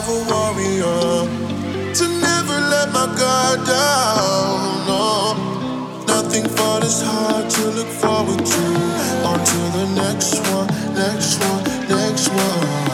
Of a warrior to never let my guard down. No, nothing for this heart to look forward to. On to the next one, next one, next one.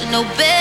no bitch.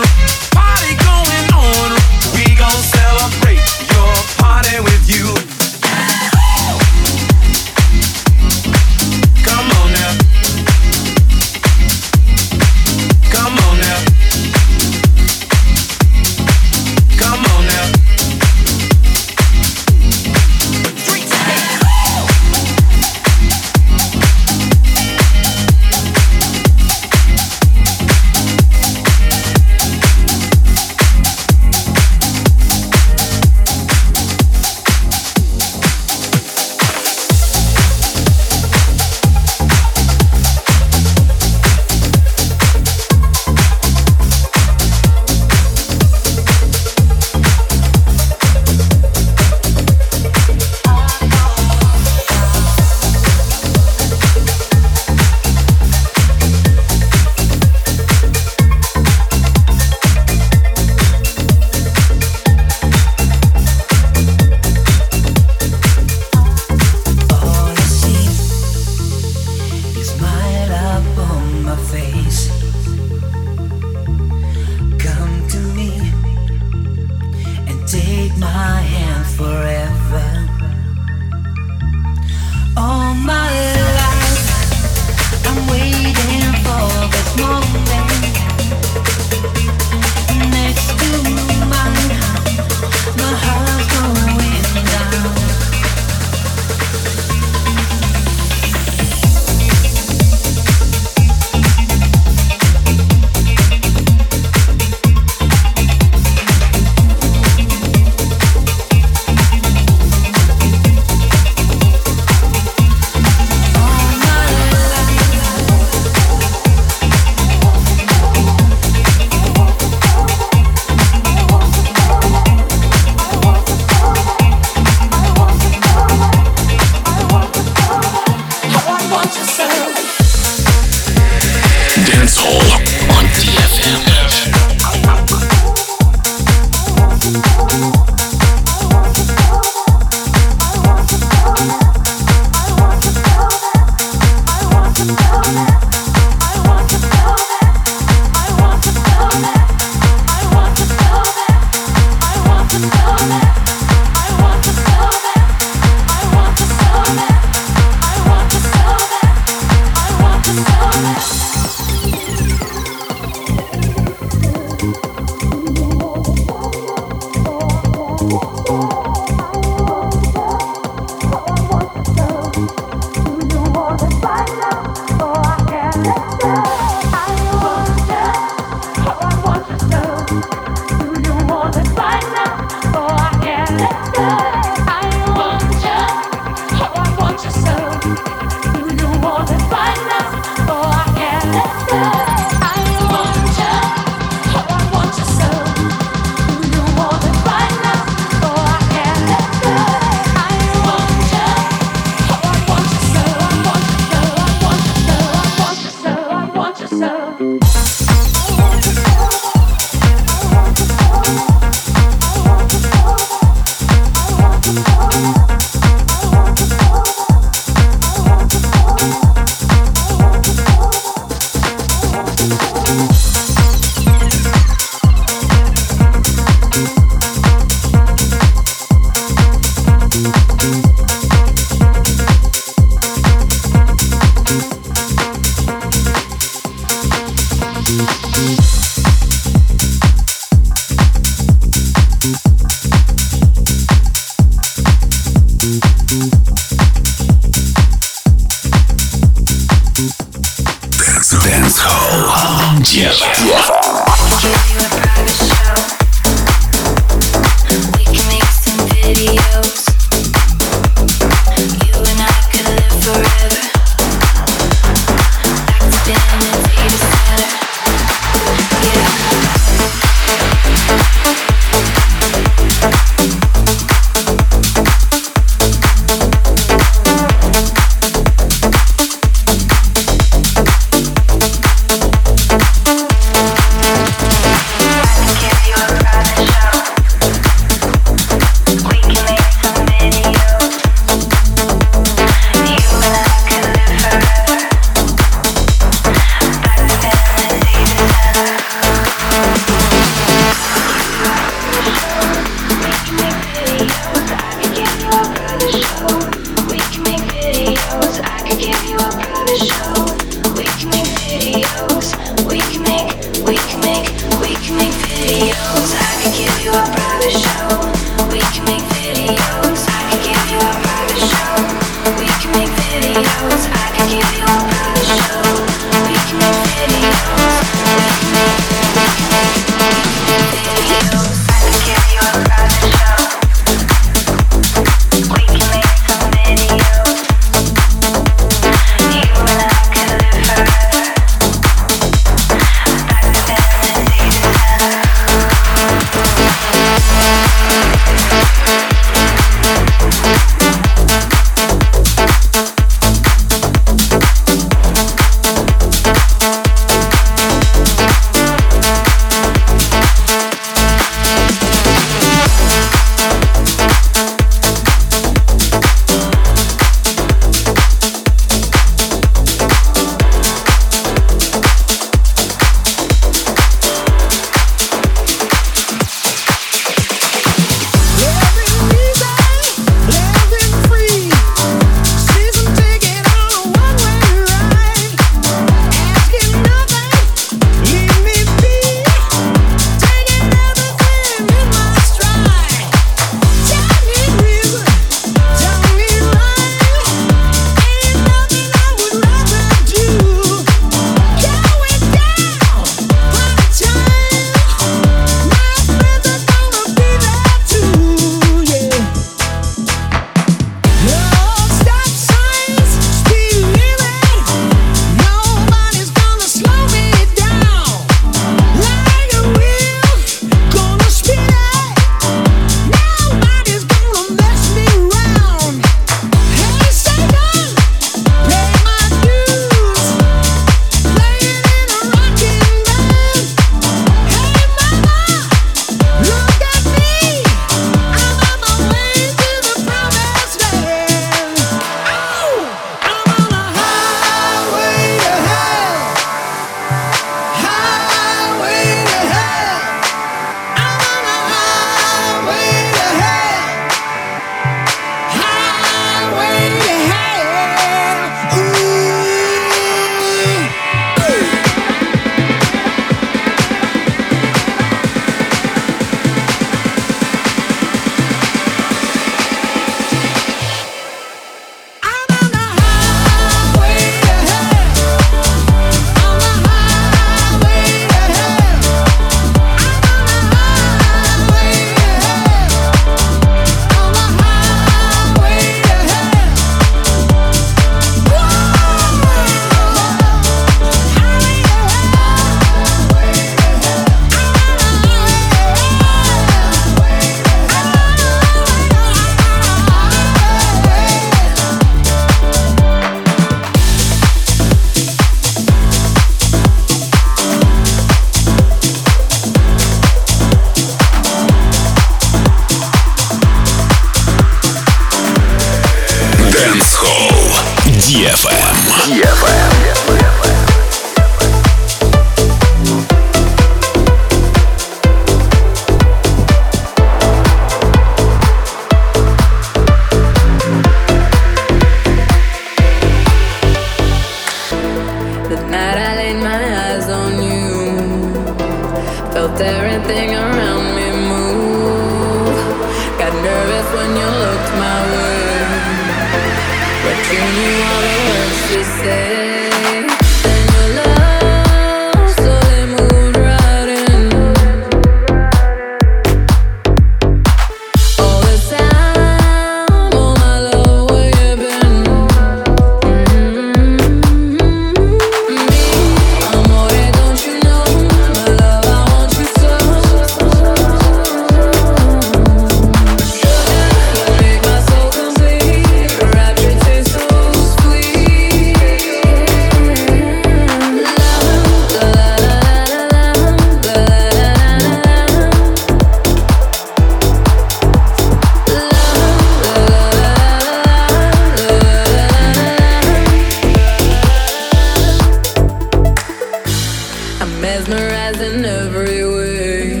mesmerizing every way.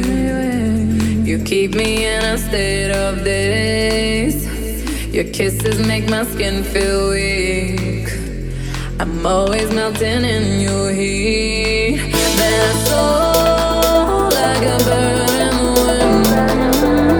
You keep me in a state of daze. Your kisses make my skin feel weak. I'm always melting in your heat. That's all like a bird in the wind.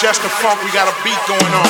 just the funk, we got a beat going on.